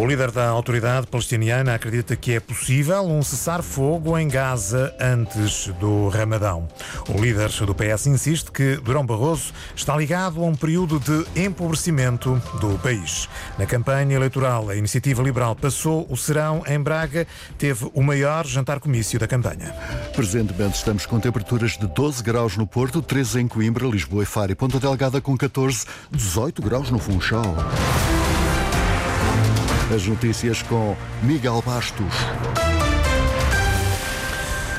O líder da autoridade palestiniana acredita que é possível um cessar-fogo em Gaza antes do Ramadão. O líder do PS insiste que Durão Barroso está ligado a um período de empobrecimento do país. Na campanha eleitoral, a Iniciativa Liberal passou o serão em Braga, teve o maior jantar-comício da campanha. Presentemente estamos com temperaturas de 12 graus no Porto, 13 em Coimbra, Lisboa e Faro e Ponta Delgada com 14, 18 graus no Funchal. As notícias com Miguel Bastos.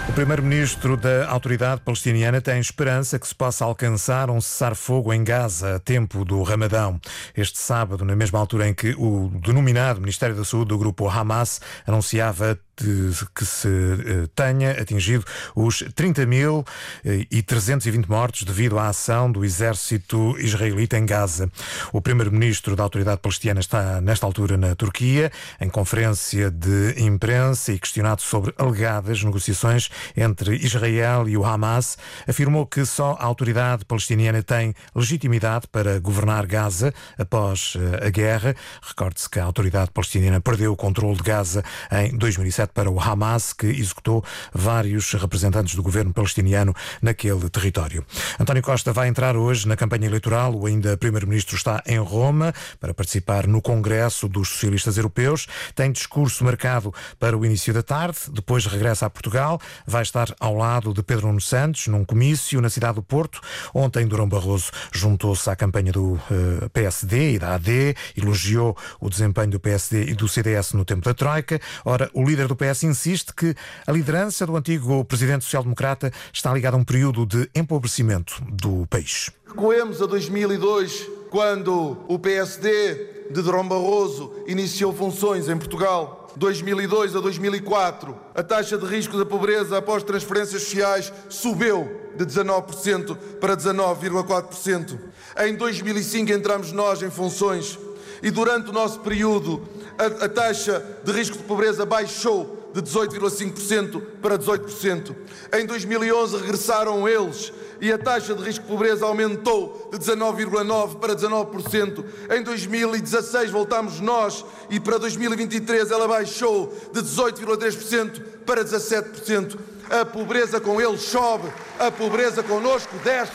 O primeiro-ministro da autoridade palestiniana tem esperança que se possa alcançar um cessar-fogo em Gaza a tempo do Ramadão. Este sábado, na mesma altura em que o denominado Ministério da Saúde do grupo Hamas anunciava de que se eh, tenha atingido os 30 mil eh, 320 mortos devido à ação do exército israelita em Gaza. O primeiro-ministro da autoridade palestina está nesta altura na Turquia, em conferência de imprensa e questionado sobre alegadas negociações entre Israel e o Hamas, afirmou que só a autoridade palestiniana tem legitimidade para governar Gaza após eh, a guerra. Recorde-se que a autoridade palestiniana perdeu o controle de Gaza em 2007 para o Hamas, que executou vários representantes do governo palestiniano naquele território. António Costa vai entrar hoje na campanha eleitoral. O ainda primeiro-ministro está em Roma para participar no Congresso dos Socialistas Europeus. Tem discurso marcado para o início da tarde. Depois regressa a Portugal. Vai estar ao lado de Pedro Nuno Santos num comício na cidade do Porto. Ontem, Durão Barroso juntou-se à campanha do eh, PSD e da AD, elogiou o desempenho do PSD e do CDS no tempo da Troika. Ora, o líder do PS insiste que a liderança do antigo presidente social-democrata está ligada a um período de empobrecimento do país. Recuemos a 2002, quando o PSD de Durão Barroso iniciou funções em Portugal. 2002 a 2004, a taxa de risco da pobreza após transferências sociais subiu de 19% para 19,4%. Em 2005 entramos nós em funções e durante o nosso período a, a taxa de risco de pobreza baixou de 18,5% para 18%. Em 2011 regressaram eles e a taxa de risco de pobreza aumentou de 19,9% para 19%. Em 2016 voltamos nós e para 2023 ela baixou de 18,3% para 17%. A pobreza com eles sobe, a pobreza connosco desce.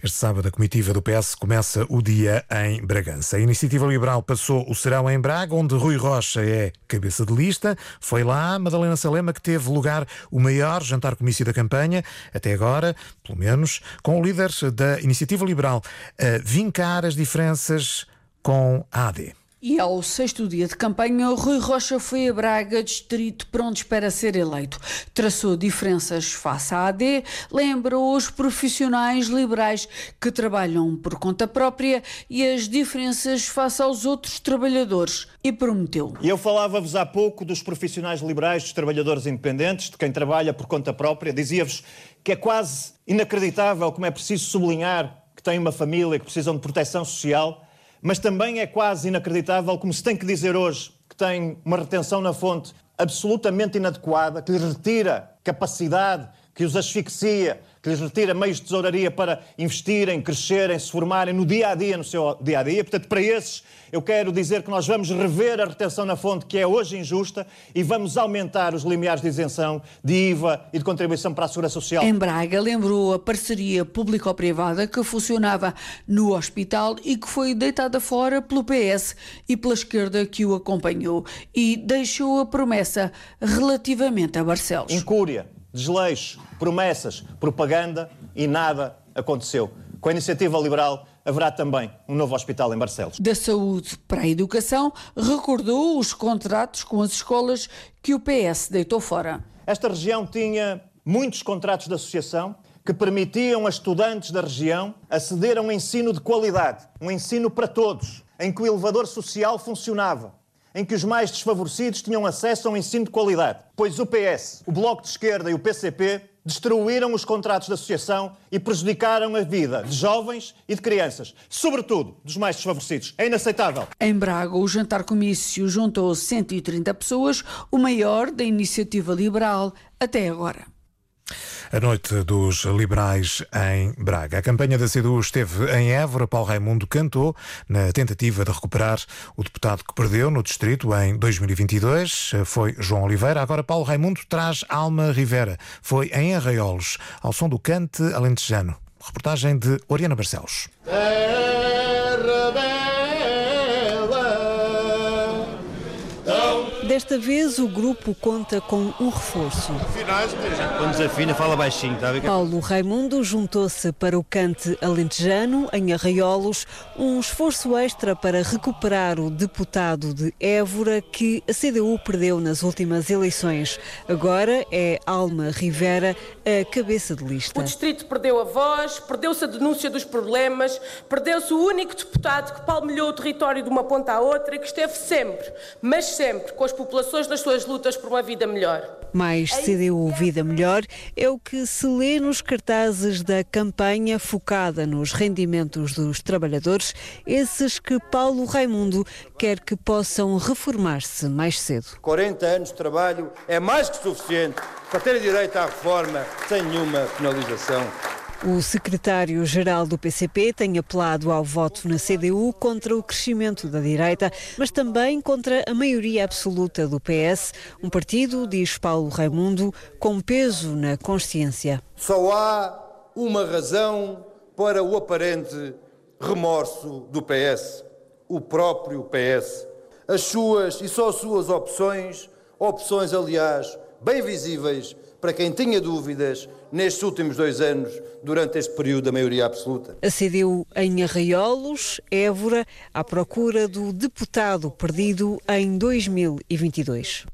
Este sábado, a comitiva do PS começa o dia em Bragança. A Iniciativa Liberal passou o serão em Braga, onde Rui Rocha é cabeça de lista. Foi lá Madalena Salema que teve lugar o maior jantar-comício da campanha, até agora, pelo menos, com o líder da Iniciativa Liberal a vincar as diferenças com a AD. E ao sexto dia de campanha, Rui Rocha foi a Braga, distrito pronto para ser eleito. Traçou diferenças face à AD, lembrou os profissionais liberais que trabalham por conta própria e as diferenças face aos outros trabalhadores e prometeu. Eu falava-vos há pouco dos profissionais liberais, dos trabalhadores independentes, de quem trabalha por conta própria. Dizia-vos que é quase inacreditável como é preciso sublinhar que têm uma família, que precisam de proteção social mas também é quase inacreditável como se tem que dizer hoje que tem uma retenção na fonte absolutamente inadequada, que lhes retira capacidade, que os asfixia, que lhes retira meios de tesouraria para investirem, crescerem, se formarem no dia a dia, no seu dia a dia. Portanto, para esses, eu quero dizer que nós vamos rever a retenção na fonte, que é hoje injusta, e vamos aumentar os limiares de isenção de IVA e de contribuição para a Segurança Social. Em Braga, lembrou a parceria público-privada que funcionava no hospital e que foi deitada fora pelo PS e pela esquerda que o acompanhou, e deixou a promessa relativamente a Barcelos. Incúria, desleixo, promessas, propaganda e nada aconteceu. Com a iniciativa liberal haverá também um novo hospital em Barcelos. Da saúde para a educação, recordou os contratos com as escolas que o PS deitou fora. Esta região tinha muitos contratos de associação que permitiam a estudantes da região aceder a um ensino de qualidade, um ensino para todos, em que o elevador social funcionava, em que os mais desfavorecidos tinham acesso a um ensino de qualidade. Pois o PS, o Bloco de Esquerda e o PCP destruíram os contratos de associação e prejudicaram a vida de jovens e de crianças, sobretudo dos mais desfavorecidos. É inaceitável. Em Braga, o jantar comício juntou 130 pessoas, o maior da iniciativa liberal até agora. A noite dos liberais em Braga. A campanha da CDU esteve em Évora. Paulo Raimundo cantou na tentativa de recuperar o deputado que perdeu no distrito em 2022. Foi João Oliveira. Agora Paulo Raimundo traz Alma Rivera. Foi em Arraiolos, ao som do cante alentejano. Reportagem de Oriana Barcelos. Desta vez o grupo conta com um reforço. Quando desafina, fala baixinho, está a ver? Paulo Raimundo juntou-se para o cante alentejano, em Arraiolos, um esforço extra para recuperar o deputado de Évora que a CDU perdeu nas últimas eleições. Agora é Alma Rivera a cabeça de lista. O distrito perdeu a voz, perdeu-se a denúncia dos problemas, perdeu-se o único deputado que palmilhou o território de uma ponta à outra e que esteve sempre, mas sempre, com as populações nas suas lutas por uma vida melhor. Mais CDU Vida Melhor é o que se lê nos cartazes da campanha focada nos rendimentos dos trabalhadores, esses que Paulo Raimundo quer que possam reformar-se mais cedo. 40 anos de trabalho é mais que suficiente para ter direito à reforma sem nenhuma penalização. O secretário-geral do PCP tem apelado ao voto na CDU contra o crescimento da direita, mas também contra a maioria absoluta do PS, um partido, diz Paulo Raimundo, com peso na consciência. Só há uma razão para o aparente remorso do PS: o próprio PS. As suas e só suas opções, opções, aliás, bem visíveis para quem tinha dúvidas nestes últimos dois anos, durante este período da maioria absoluta. A CDU em Arraiolos, Évora, à procura do deputado perdido em 2022.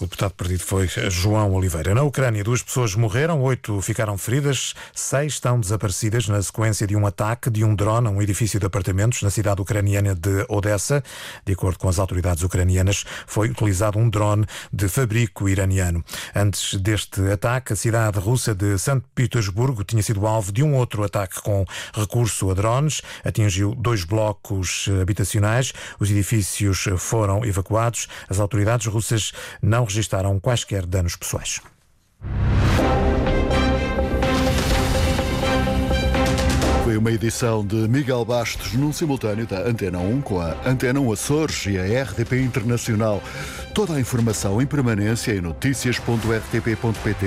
O deputado perdido foi João Oliveira. Na Ucrânia, duas pessoas morreram, oito ficaram feridas, seis estão desaparecidas na sequência de um ataque de um drone a um edifício de apartamentos na cidade ucraniana de Odessa. De acordo com as autoridades ucranianas, foi utilizado um drone de fabrico iraniano. Antes deste ataque, a cidade russa de São Petersburgo tinha sido alvo de um outro ataque com recurso a drones. Atingiu dois blocos habitacionais. Os edifícios foram evacuados. As autoridades russas não registaram quaisquer danos pessoais. Foi uma edição de Miguel Bastos num simultâneo da Antena 1 com a Antena 1 Açores e a RTP Internacional. Toda a informação em permanência em notícias.rtp.pt.